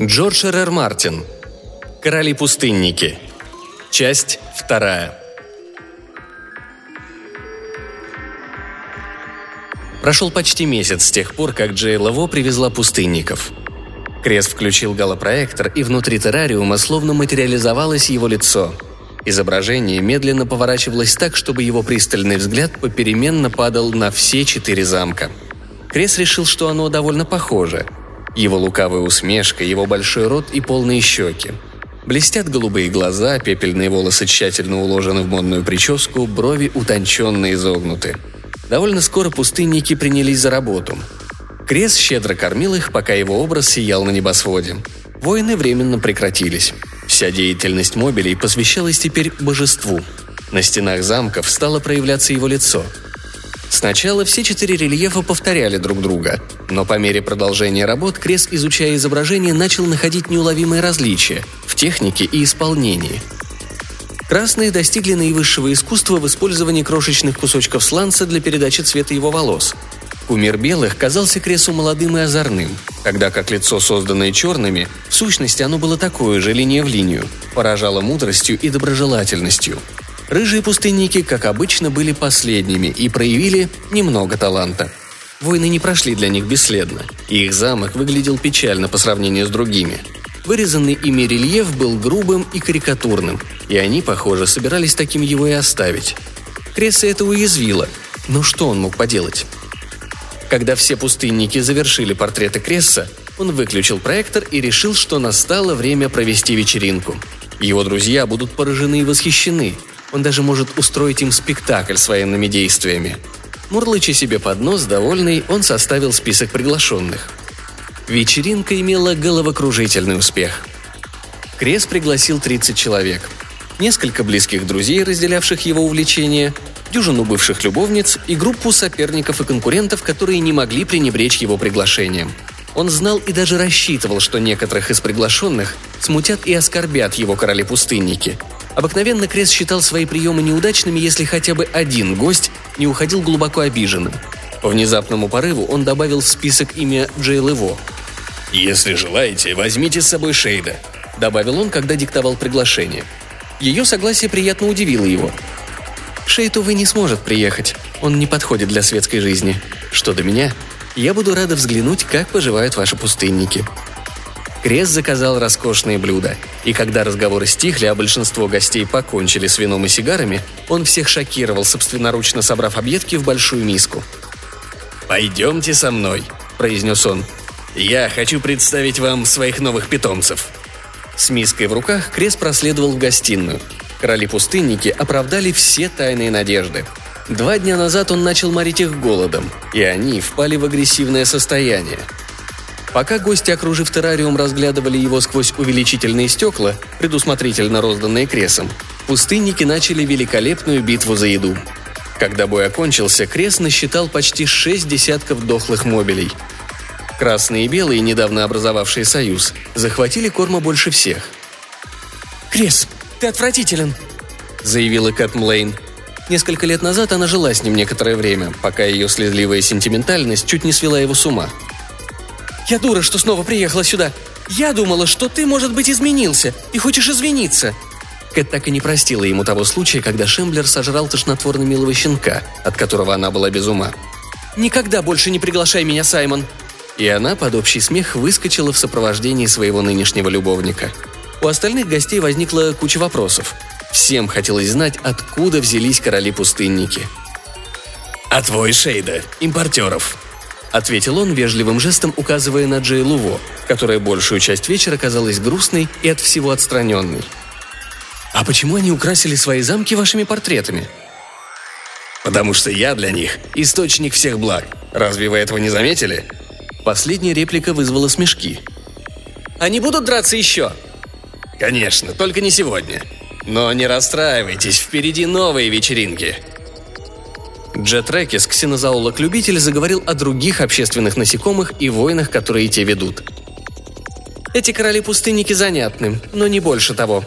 Джордж Р. Мартин. Короли-пустынники. Часть вторая. Прошел почти месяц с тех пор, как Джей Лаво привезла пустынников. Крес включил галлопроектор, и внутри террариума словно материализовалось его лицо. Изображение медленно поворачивалось так, чтобы его пристальный взгляд попеременно падал на все четыре замка. Крес решил, что оно довольно похоже – его лукавая усмешка, его большой рот и полные щеки. Блестят голубые глаза, пепельные волосы тщательно уложены в модную прическу, брови утонченно изогнуты. Довольно скоро пустынники принялись за работу. Крес щедро кормил их, пока его образ сиял на небосводе. Войны временно прекратились. Вся деятельность мобилей посвящалась теперь божеству. На стенах замков стало проявляться его лицо – Сначала все четыре рельефа повторяли друг друга, но по мере продолжения работ Крес, изучая изображение, начал находить неуловимые различия в технике и исполнении. Красные достигли наивысшего искусства в использовании крошечных кусочков сланца для передачи цвета его волос. Кумир белых казался Кресу молодым и озорным, тогда как лицо, созданное черными, в сущности оно было такое же линия в линию, поражало мудростью и доброжелательностью – Рыжие пустынники, как обычно, были последними и проявили немного таланта. Войны не прошли для них бесследно, и их замок выглядел печально по сравнению с другими. Вырезанный ими рельеф был грубым и карикатурным, и они, похоже, собирались таким его и оставить. Кресса это уязвило, но что он мог поделать? Когда все пустынники завершили портреты Кресса, он выключил проектор и решил, что настало время провести вечеринку. Его друзья будут поражены и восхищены, он даже может устроить им спектакль с военными действиями. Мурлыча себе под нос, довольный, он составил список приглашенных. Вечеринка имела головокружительный успех. Крес пригласил 30 человек. Несколько близких друзей, разделявших его увлечения, дюжину бывших любовниц и группу соперников и конкурентов, которые не могли пренебречь его приглашением. Он знал и даже рассчитывал, что некоторых из приглашенных смутят и оскорбят его короли-пустынники – Обыкновенно Крес считал свои приемы неудачными, если хотя бы один гость не уходил глубоко обиженным. По внезапному порыву он добавил в список имя Джейл Эво. «Если желаете, возьмите с собой Шейда», — добавил он, когда диктовал приглашение. Ее согласие приятно удивило его. «Шейд, увы, не сможет приехать. Он не подходит для светской жизни. Что до меня, я буду рада взглянуть, как поживают ваши пустынники», Крес заказал роскошные блюда, и когда разговоры стихли, а большинство гостей покончили с вином и сигарами, он всех шокировал, собственноручно собрав объедки в большую миску. «Пойдемте со мной», – произнес он. «Я хочу представить вам своих новых питомцев». С миской в руках Крес проследовал в гостиную. Короли-пустынники оправдали все тайные надежды. Два дня назад он начал морить их голодом, и они впали в агрессивное состояние – Пока гости, окружив террариум, разглядывали его сквозь увеличительные стекла, предусмотрительно розданные кресом, пустынники начали великолепную битву за еду. Когда бой окончился, Крес насчитал почти шесть десятков дохлых мобилей. Красные и белые, недавно образовавшие союз, захватили корма больше всех. «Крес, ты отвратителен!» – заявила Кэт Млейн. Несколько лет назад она жила с ним некоторое время, пока ее слезливая сентиментальность чуть не свела его с ума – я дура, что снова приехала сюда. Я думала, что ты, может быть, изменился и хочешь извиниться». Кэт так и не простила ему того случая, когда Шемблер сожрал тошнотворно милого щенка, от которого она была без ума. «Никогда больше не приглашай меня, Саймон!» И она под общий смех выскочила в сопровождении своего нынешнего любовника. У остальных гостей возникла куча вопросов. Всем хотелось знать, откуда взялись короли-пустынники. «А твой Шейда, импортеров», — ответил он вежливым жестом, указывая на Джей Луво, которая большую часть вечера казалась грустной и от всего отстраненной. «А почему они украсили свои замки вашими портретами?» «Потому что я для них источник всех благ. Разве вы этого не заметили?» Последняя реплика вызвала смешки. «Они будут драться еще?» «Конечно, только не сегодня. Но не расстраивайтесь, впереди новые вечеринки», Джет Рекис, ксенозоолог-любитель, заговорил о других общественных насекомых и войнах, которые те ведут. Эти короли-пустынники занятны, но не больше того.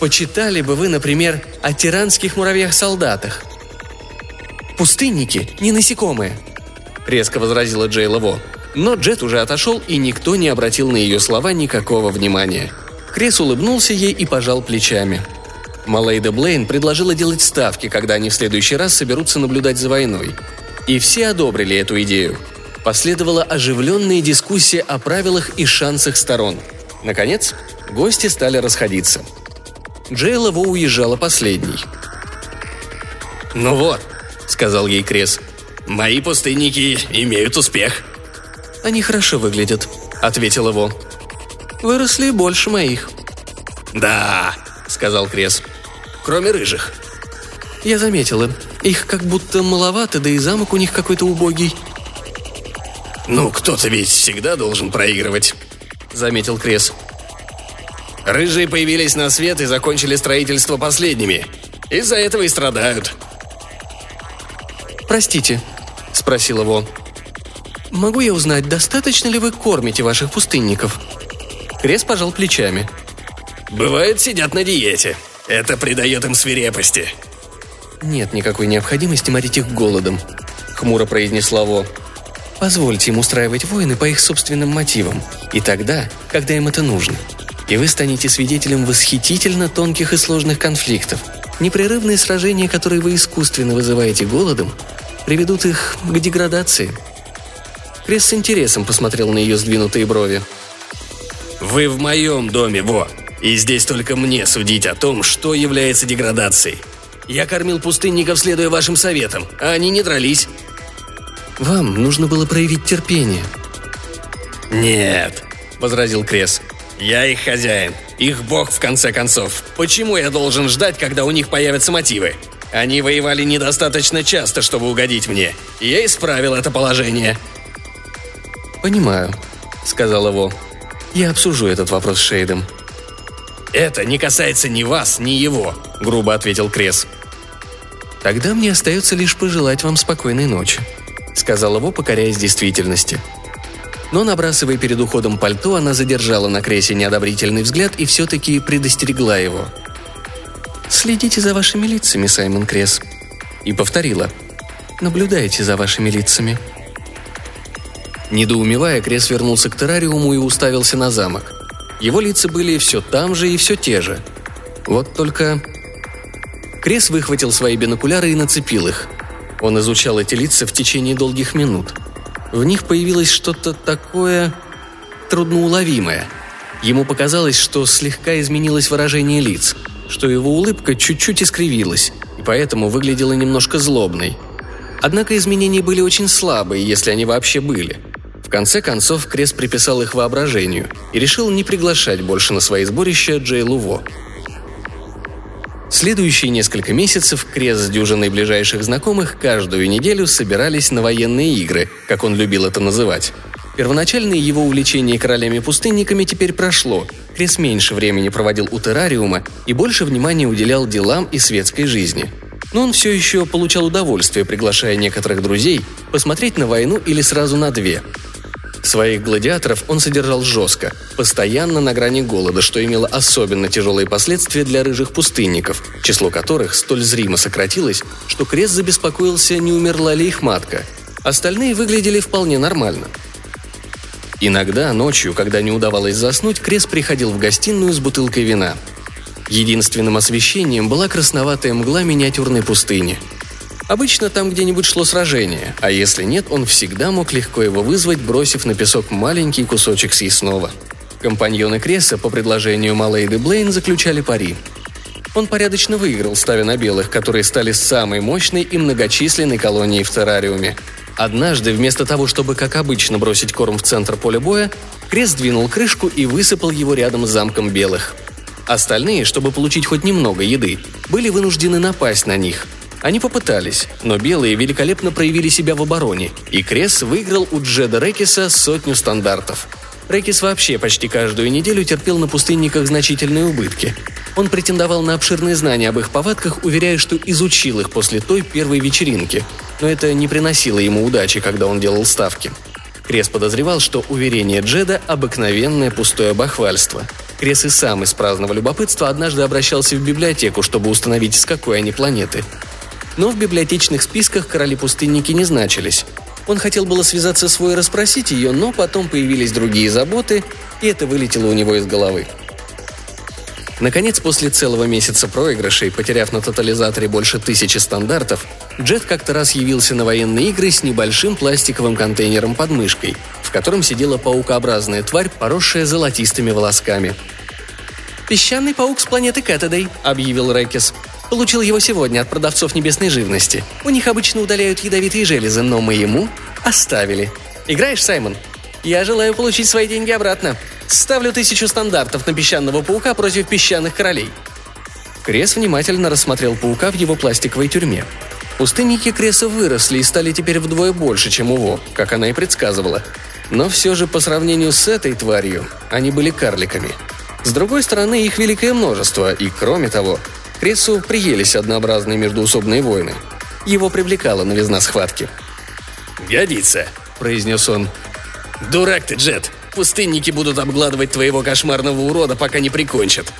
Почитали бы вы, например, о тиранских муравьях-солдатах. «Пустынники – не насекомые», – резко возразила Джейла Во. Но Джет уже отошел, и никто не обратил на ее слова никакого внимания. Крес улыбнулся ей и пожал плечами. Малейда Блейн предложила делать ставки, когда они в следующий раз соберутся наблюдать за войной. И все одобрили эту идею. Последовала оживленная дискуссия о правилах и шансах сторон. Наконец, гости стали расходиться. Джейла Во уезжала последней. «Ну вот», — сказал ей Крес, — «мои пустынники имеют успех». «Они хорошо выглядят», — ответил его. «Выросли больше моих». «Да», — сказал Крес, — «кроме рыжих». «Я заметила. Их как будто маловато, да и замок у них какой-то убогий». «Ну, кто-то ведь всегда должен проигрывать», — заметил Крес. «Рыжие появились на свет и закончили строительство последними. Из-за этого и страдают». «Простите», — спросил его. «Могу я узнать, достаточно ли вы кормите ваших пустынников?» Крес пожал плечами. «Бывает, сидят на диете. Это придает им свирепости». «Нет никакой необходимости морить их голодом», — хмуро произнесла Во. Позвольте им устраивать войны по их собственным мотивам. И тогда, когда им это нужно. И вы станете свидетелем восхитительно тонких и сложных конфликтов. Непрерывные сражения, которые вы искусственно вызываете голодом, приведут их к деградации. Крес с интересом посмотрел на ее сдвинутые брови. «Вы в моем доме, Во, и здесь только мне судить о том, что является деградацией. Я кормил пустынников, следуя вашим советам, а они не дрались. Вам нужно было проявить терпение». «Нет», — возразил Крес. «Я их хозяин, их бог в конце концов. Почему я должен ждать, когда у них появятся мотивы? Они воевали недостаточно часто, чтобы угодить мне. Я исправил это положение». «Понимаю», — сказал его. «Я обсужу этот вопрос с Шейдом». «Это не касается ни вас, ни его», — грубо ответил Крес. «Тогда мне остается лишь пожелать вам спокойной ночи», — сказал его, покоряясь действительности. Но, набрасывая перед уходом пальто, она задержала на Кресе неодобрительный взгляд и все-таки предостерегла его. «Следите за вашими лицами, Саймон Крес», и повторила. «Наблюдайте за вашими лицами». Недоумевая, Крес вернулся к террариуму и уставился на замок. Его лица были все там же и все те же. Вот только... Крес выхватил свои бинокуляры и нацепил их – он изучал эти лица в течение долгих минут. В них появилось что-то такое трудноуловимое. Ему показалось, что слегка изменилось выражение лиц, что его улыбка чуть-чуть искривилась, и поэтому выглядела немножко злобной. Однако изменения были очень слабые, если они вообще были. Конце концов, Крес приписал их воображению и решил не приглашать больше на свои сборища Джей Луво – Следующие несколько месяцев Крес с дюжиной ближайших знакомых каждую неделю собирались на военные игры, как он любил это называть. Первоначальное его увлечение королями-пустынниками теперь прошло. Крес меньше времени проводил у террариума и больше внимания уделял делам и светской жизни. Но он все еще получал удовольствие, приглашая некоторых друзей посмотреть на войну или сразу на две, Своих гладиаторов он содержал жестко, постоянно на грани голода, что имело особенно тяжелые последствия для рыжих пустынников, число которых столь зримо сократилось, что Крест забеспокоился, не умерла ли их матка. Остальные выглядели вполне нормально. Иногда ночью, когда не удавалось заснуть, Крест приходил в гостиную с бутылкой вина. Единственным освещением была красноватая мгла миниатюрной пустыни – Обычно там где-нибудь шло сражение, а если нет, он всегда мог легко его вызвать, бросив на песок маленький кусочек съестного. Компаньоны Креса по предложению Малейды Блейн заключали пари. Он порядочно выиграл, ставя на белых, которые стали самой мощной и многочисленной колонией в террариуме. Однажды, вместо того, чтобы, как обычно, бросить корм в центр поля боя, Крес двинул крышку и высыпал его рядом с замком белых. Остальные, чтобы получить хоть немного еды, были вынуждены напасть на них – они попытались, но белые великолепно проявили себя в обороне, и Крес выиграл у Джеда Рекиса сотню стандартов. Рекис вообще почти каждую неделю терпел на пустынниках значительные убытки. Он претендовал на обширные знания об их повадках, уверяя, что изучил их после той первой вечеринки, но это не приносило ему удачи, когда он делал ставки. Крес подозревал, что уверение Джеда – обыкновенное пустое бахвальство. Крес и сам из праздного любопытства однажды обращался в библиотеку, чтобы установить, с какой они планеты. Но в библиотечных списках короли-пустынники не значились. Он хотел было связаться с Вой и расспросить ее, но потом появились другие заботы, и это вылетело у него из головы. Наконец, после целого месяца проигрышей, потеряв на тотализаторе больше тысячи стандартов, Джет как-то раз явился на военные игры с небольшим пластиковым контейнером под мышкой, в котором сидела паукообразная тварь, поросшая золотистыми волосками. «Песчаный паук с планеты Кэтедей», — объявил Рэкис. «Получил его сегодня от продавцов небесной живности. У них обычно удаляют ядовитые железы, но мы ему оставили. Играешь, Саймон?» «Я желаю получить свои деньги обратно», Ставлю тысячу стандартов на песчаного паука против песчаных королей». Крес внимательно рассмотрел паука в его пластиковой тюрьме. Пустынники Креса выросли и стали теперь вдвое больше, чем его, как она и предсказывала. Но все же по сравнению с этой тварью они были карликами. С другой стороны, их великое множество, и кроме того, Кресу приелись однообразные междуусобные войны. Его привлекала новизна схватки. «Годится», — произнес он. «Дурак ты, Джет! Пустынники будут обгладывать твоего кошмарного урода, пока не прикончат».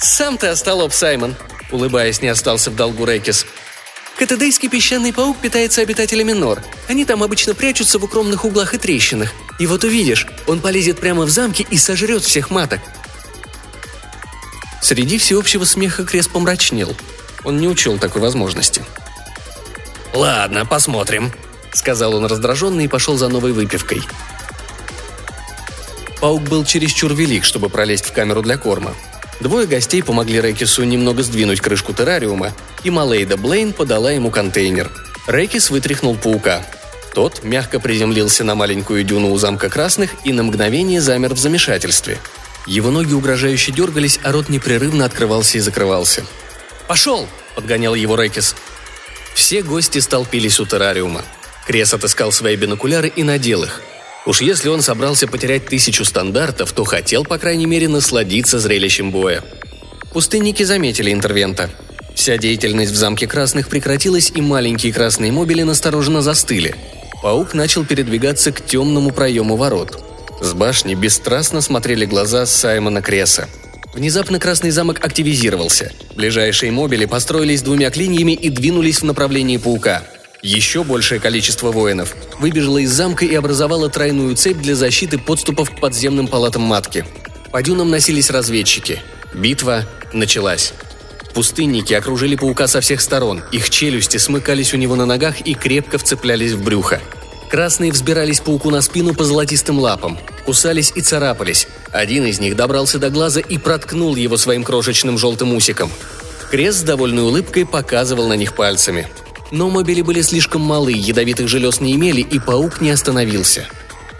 «Сам ты остолоп, Саймон», — улыбаясь, не остался в долгу Рекис. Катедейский песчаный паук питается обитателями нор. Они там обычно прячутся в укромных углах и трещинах. И вот увидишь, он полезет прямо в замки и сожрет всех маток. Среди всеобщего смеха Крес помрачнел. Он не учел такой возможности. «Ладно, посмотрим», — сказал он раздраженно и пошел за новой выпивкой. Паук был чересчур велик, чтобы пролезть в камеру для корма. Двое гостей помогли Рэкису немного сдвинуть крышку террариума, и Малейда Блейн подала ему контейнер. Рэкис вытряхнул паука. Тот мягко приземлился на маленькую дюну у замка Красных и на мгновение замер в замешательстве. Его ноги угрожающе дергались, а рот непрерывно открывался и закрывался. «Пошел!» – подгонял его Рэкис. Все гости столпились у террариума. Крес отыскал свои бинокуляры и надел их – Уж если он собрался потерять тысячу стандартов, то хотел, по крайней мере, насладиться зрелищем боя. Пустынники заметили интервента. Вся деятельность в замке Красных прекратилась, и маленькие красные мобили настороженно застыли. Паук начал передвигаться к темному проему ворот. С башни бесстрастно смотрели глаза Саймона Креса. Внезапно Красный замок активизировался. Ближайшие мобили построились двумя клиньями и двинулись в направлении паука – еще большее количество воинов выбежало из замка и образовало тройную цепь для защиты подступов к подземным палатам матки. По дюнам носились разведчики. Битва началась. Пустынники окружили паука со всех сторон, их челюсти смыкались у него на ногах и крепко вцеплялись в брюхо. Красные взбирались пауку на спину по золотистым лапам, кусались и царапались. Один из них добрался до глаза и проткнул его своим крошечным желтым усиком. Крест с довольной улыбкой показывал на них пальцами – но мобили были слишком малы, ядовитых желез не имели, и паук не остановился.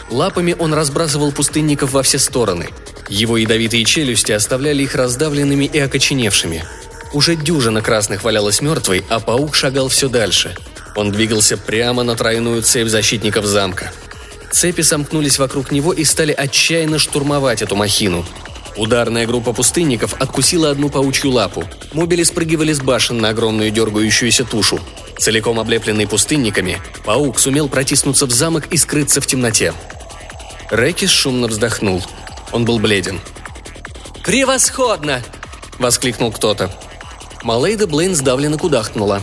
Лапами он разбрасывал пустынников во все стороны. Его ядовитые челюсти оставляли их раздавленными и окоченевшими. Уже дюжина красных валялась мертвой, а паук шагал все дальше. Он двигался прямо на тройную цепь защитников замка. Цепи сомкнулись вокруг него и стали отчаянно штурмовать эту махину. Ударная группа пустынников откусила одну паучью лапу. Мобили спрыгивали с башен на огромную дергающуюся тушу. Целиком облепленный пустынниками, паук сумел протиснуться в замок и скрыться в темноте. Рэкис шумно вздохнул. Он был бледен. «Превосходно!» – воскликнул кто-то. Малейда Блейн сдавленно кудахнула.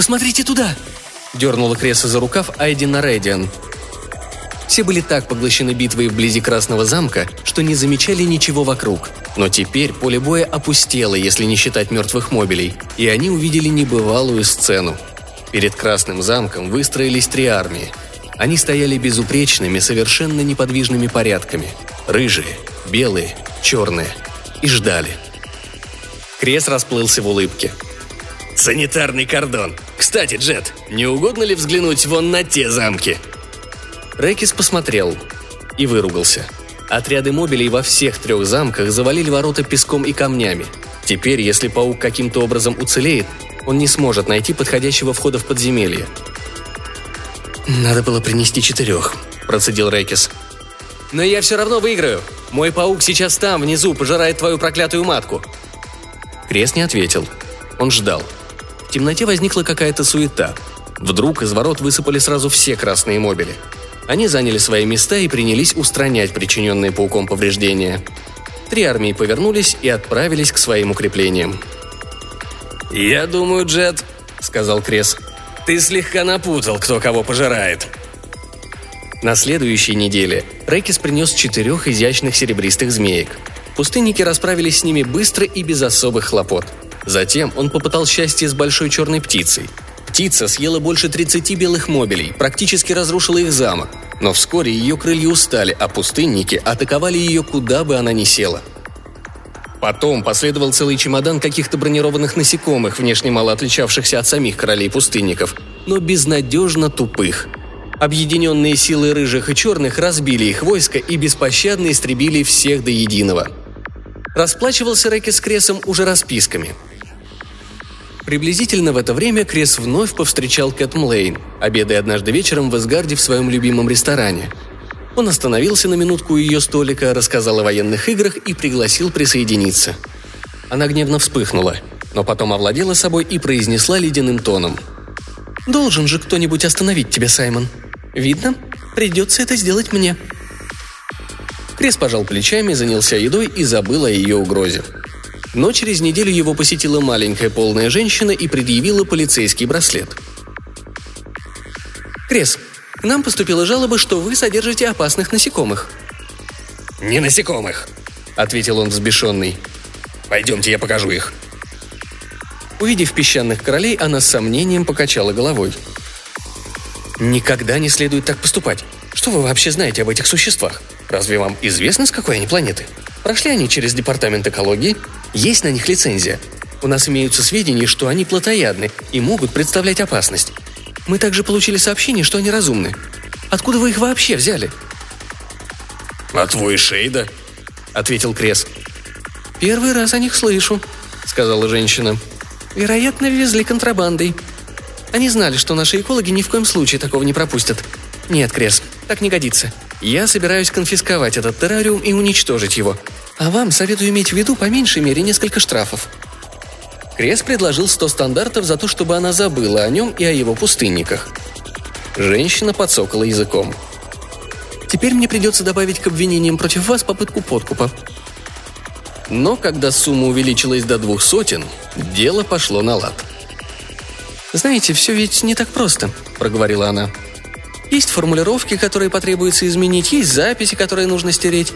«Посмотрите туда!» – дернула Креса за рукав Айдина Рэдиан. Все были так поглощены битвой вблизи Красного замка, что не замечали ничего вокруг. Но теперь поле боя опустело, если не считать мертвых мобилей, и они увидели небывалую сцену. Перед Красным замком выстроились три армии. Они стояли безупречными, совершенно неподвижными порядками. Рыжие, белые, черные. И ждали. Крес расплылся в улыбке. «Санитарный кордон. Кстати, Джет, не угодно ли взглянуть вон на те замки?» Рэкис посмотрел и выругался. Отряды мобилей во всех трех замках завалили ворота песком и камнями. Теперь, если паук каким-то образом уцелеет, он не сможет найти подходящего входа в подземелье. «Надо было принести четырех», – процедил Рэкис. «Но я все равно выиграю. Мой паук сейчас там, внизу, пожирает твою проклятую матку». Крест не ответил. Он ждал. В темноте возникла какая-то суета. Вдруг из ворот высыпали сразу все красные мобили – они заняли свои места и принялись устранять причиненные пауком повреждения. Три армии повернулись и отправились к своим укреплениям. «Я думаю, Джет», — сказал Крес, — Ты слегка напутал, кто кого пожирает. На следующей неделе Рекис принес четырех изящных серебристых змеек. Пустынники расправились с ними быстро и без особых хлопот. Затем он попытал счастье с большой черной птицей. Птица съела больше 30 белых мобилей, практически разрушила их замок. Но вскоре ее крылья устали, а пустынники атаковали ее куда бы она ни села. Потом последовал целый чемодан каких-то бронированных насекомых, внешне мало отличавшихся от самих королей-пустынников, но безнадежно тупых. Объединенные силы рыжих и черных разбили их войско и беспощадно истребили всех до единого. Расплачивался Рэки с Кресом уже расписками – Приблизительно в это время Крес вновь повстречал Кэт Млейн, обедая однажды вечером в Эсгарде в своем любимом ресторане. Он остановился на минутку у ее столика, рассказал о военных играх и пригласил присоединиться. Она гневно вспыхнула, но потом овладела собой и произнесла ледяным тоном. «Должен же кто-нибудь остановить тебя, Саймон. Видно, придется это сделать мне». Крес пожал плечами, занялся едой и забыл о ее угрозе. Но через неделю его посетила маленькая полная женщина и предъявила полицейский браслет. «Крес, к нам поступила жалоба, что вы содержите опасных насекомых». «Не насекомых», — ответил он взбешенный. «Пойдемте, я покажу их». Увидев песчаных королей, она с сомнением покачала головой. «Никогда не следует так поступать. Что вы вообще знаете об этих существах? Разве вам известно, с какой они планеты? Прошли они через департамент экологии? Есть на них лицензия? У нас имеются сведения, что они плотоядны и могут представлять опасность. Мы также получили сообщение, что они разумны. Откуда вы их вообще взяли?» «А твой Шейда?» – ответил Крес. «Первый раз о них слышу», – сказала женщина. «Вероятно, везли контрабандой. Они знали, что наши экологи ни в коем случае такого не пропустят. Нет, Крес, так не годится. Я собираюсь конфисковать этот террариум и уничтожить его. А вам советую иметь в виду по меньшей мере несколько штрафов. Крес предложил 100 стандартов за то, чтобы она забыла о нем и о его пустынниках. Женщина подсокала языком. «Теперь мне придется добавить к обвинениям против вас попытку подкупа». Но когда сумма увеличилась до двух сотен, дело пошло на лад. «Знаете, все ведь не так просто», — проговорила она. Есть формулировки, которые потребуется изменить, есть записи, которые нужно стереть.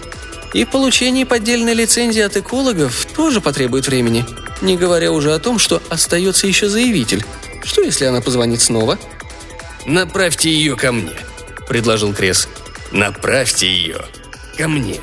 И получение поддельной лицензии от экологов тоже потребует времени. Не говоря уже о том, что остается еще заявитель. Что, если она позвонит снова? «Направьте ее ко мне», — предложил Крес. «Направьте ее ко мне».